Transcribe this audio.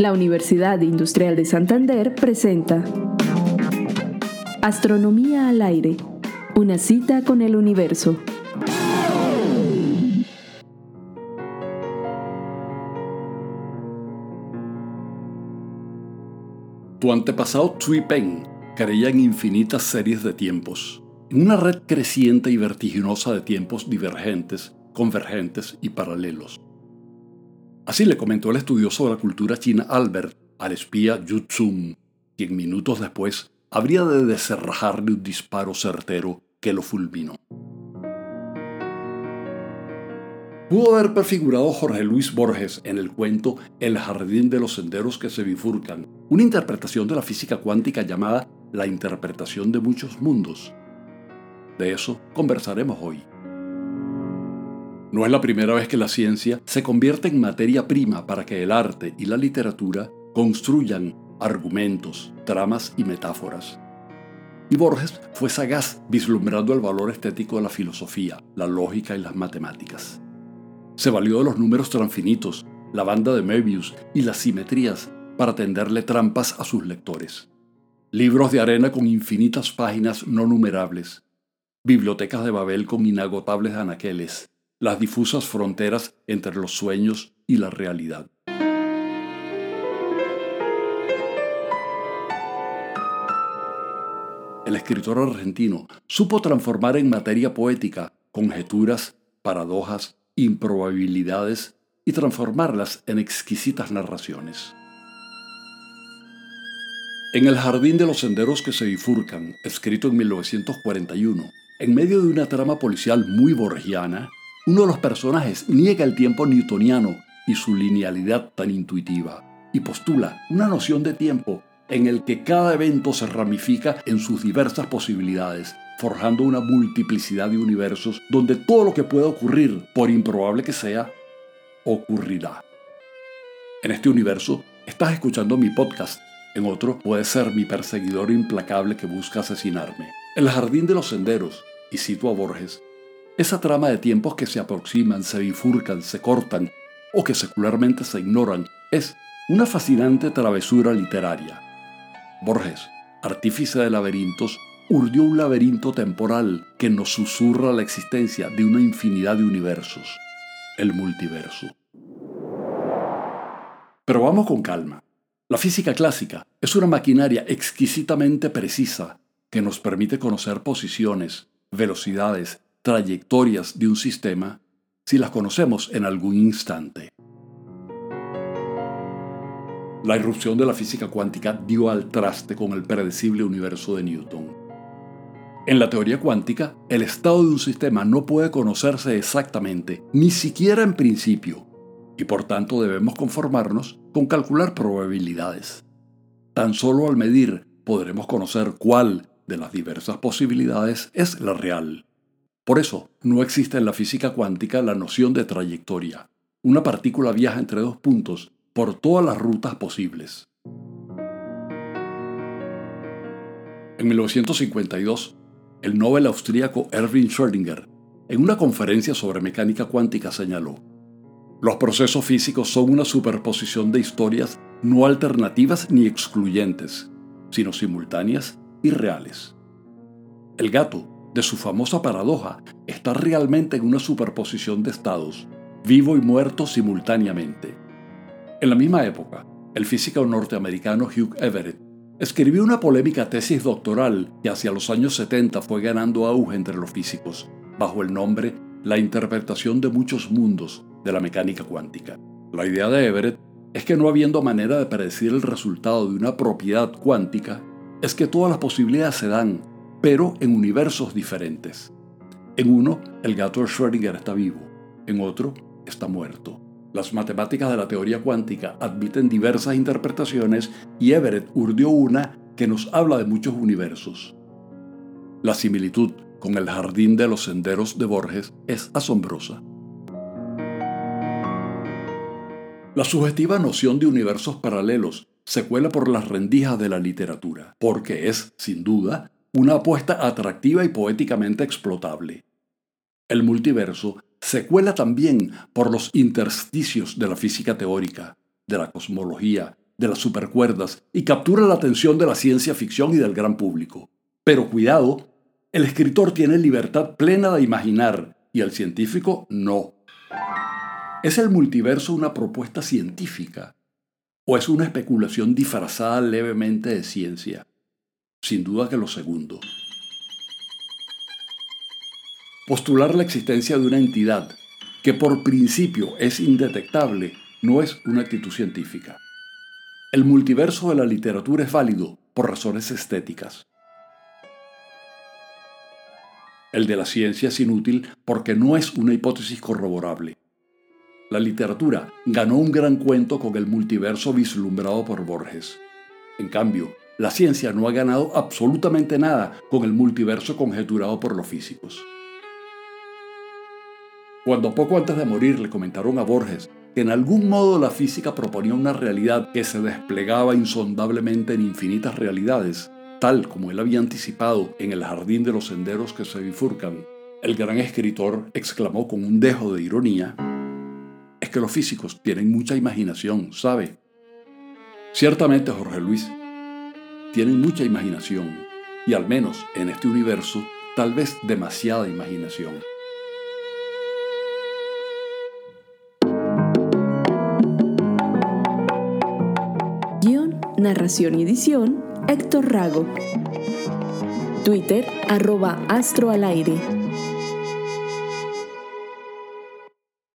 La Universidad Industrial de Santander presenta Astronomía al aire, una cita con el universo. Tu antepasado Tsui Peng creía en infinitas series de tiempos, en una red creciente y vertiginosa de tiempos divergentes, convergentes y paralelos. Así le comentó el estudioso de la cultura china Albert al espía Yu Tsung, quien minutos después habría de descerrajarle un disparo certero que lo fulminó. Pudo haber prefigurado Jorge Luis Borges en el cuento El jardín de los senderos que se bifurcan, una interpretación de la física cuántica llamada la interpretación de muchos mundos. De eso conversaremos hoy. No es la primera vez que la ciencia se convierte en materia prima para que el arte y la literatura construyan argumentos, tramas y metáforas. Y Borges fue sagaz vislumbrando el valor estético de la filosofía, la lógica y las matemáticas. Se valió de los números transfinitos, la banda de Möbius y las simetrías para tenderle trampas a sus lectores. Libros de arena con infinitas páginas no numerables, bibliotecas de Babel con inagotables anaqueles, las difusas fronteras entre los sueños y la realidad. El escritor argentino supo transformar en materia poética conjeturas, paradojas, improbabilidades y transformarlas en exquisitas narraciones. En El Jardín de los Senderos que se bifurcan, escrito en 1941, en medio de una trama policial muy borgiana, uno de los personajes niega el tiempo newtoniano y su linealidad tan intuitiva, y postula una noción de tiempo en el que cada evento se ramifica en sus diversas posibilidades, forjando una multiplicidad de universos donde todo lo que pueda ocurrir, por improbable que sea, ocurrirá. En este universo estás escuchando mi podcast, en otro puede ser mi perseguidor implacable que busca asesinarme. El jardín de los senderos, y cito a Borges, esa trama de tiempos que se aproximan, se bifurcan, se cortan o que secularmente se ignoran es una fascinante travesura literaria. Borges, artífice de laberintos, urdió un laberinto temporal que nos susurra la existencia de una infinidad de universos, el multiverso. Pero vamos con calma. La física clásica es una maquinaria exquisitamente precisa que nos permite conocer posiciones, velocidades trayectorias de un sistema si las conocemos en algún instante. La irrupción de la física cuántica dio al traste con el predecible universo de Newton. En la teoría cuántica, el estado de un sistema no puede conocerse exactamente, ni siquiera en principio, y por tanto debemos conformarnos con calcular probabilidades. Tan solo al medir podremos conocer cuál de las diversas posibilidades es la real. Por eso, no existe en la física cuántica la noción de trayectoria. Una partícula viaja entre dos puntos por todas las rutas posibles. En 1952, el Nobel austríaco Erwin Schrödinger, en una conferencia sobre mecánica cuántica, señaló, los procesos físicos son una superposición de historias no alternativas ni excluyentes, sino simultáneas y reales. El gato de su famosa paradoja está realmente en una superposición de estados, vivo y muerto simultáneamente. En la misma época, el físico norteamericano Hugh Everett escribió una polémica tesis doctoral que hacia los años 70 fue ganando auge entre los físicos, bajo el nombre La interpretación de muchos mundos de la mecánica cuántica. La idea de Everett es que no habiendo manera de predecir el resultado de una propiedad cuántica, es que todas las posibilidades se dan pero en universos diferentes. En uno, el gato Schrödinger está vivo, en otro, está muerto. Las matemáticas de la teoría cuántica admiten diversas interpretaciones y Everett urdió una que nos habla de muchos universos. La similitud con el jardín de los senderos de Borges es asombrosa. La subjetiva noción de universos paralelos se cuela por las rendijas de la literatura, porque es, sin duda, una apuesta atractiva y poéticamente explotable. El multiverso se cuela también por los intersticios de la física teórica, de la cosmología de las supercuerdas y captura la atención de la ciencia ficción y del gran público. Pero cuidado, el escritor tiene libertad plena de imaginar y el científico no. ¿Es el multiverso una propuesta científica o es una especulación disfrazada levemente de ciencia? Sin duda que lo segundo. Postular la existencia de una entidad que por principio es indetectable no es una actitud científica. El multiverso de la literatura es válido por razones estéticas. El de la ciencia es inútil porque no es una hipótesis corroborable. La literatura ganó un gran cuento con el multiverso vislumbrado por Borges. En cambio, la ciencia no ha ganado absolutamente nada con el multiverso conjeturado por los físicos. Cuando poco antes de morir le comentaron a Borges que en algún modo la física proponía una realidad que se desplegaba insondablemente en infinitas realidades, tal como él había anticipado en el jardín de los senderos que se bifurcan, el gran escritor exclamó con un dejo de ironía, es que los físicos tienen mucha imaginación, ¿sabe? Ciertamente, Jorge Luis, tienen mucha imaginación, y al menos en este universo, tal vez demasiada imaginación. Guión, narración y edición, Héctor Rago. Twitter, arroba Astro al aire.